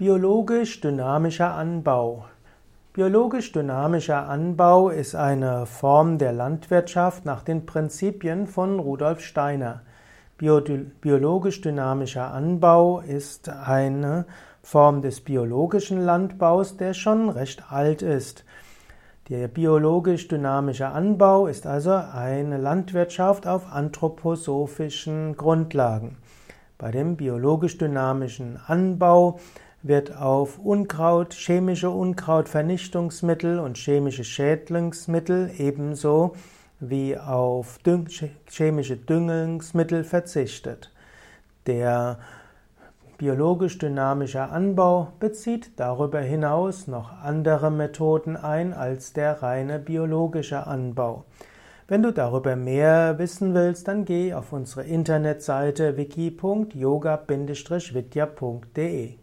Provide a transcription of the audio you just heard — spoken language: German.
Biologisch dynamischer Anbau. Biologisch dynamischer Anbau ist eine Form der Landwirtschaft nach den Prinzipien von Rudolf Steiner. Biologisch dynamischer Anbau ist eine Form des biologischen Landbaus, der schon recht alt ist. Der biologisch dynamische Anbau ist also eine Landwirtschaft auf anthroposophischen Grundlagen. Bei dem biologisch dynamischen Anbau wird auf Unkraut, chemische Unkrautvernichtungsmittel und chemische Schädlingsmittel ebenso wie auf Düng chemische Düngungsmittel verzichtet. Der biologisch dynamische Anbau bezieht darüber hinaus noch andere Methoden ein als der reine biologische Anbau. Wenn du darüber mehr wissen willst, dann geh auf unsere Internetseite wiki.yoga-vidya.de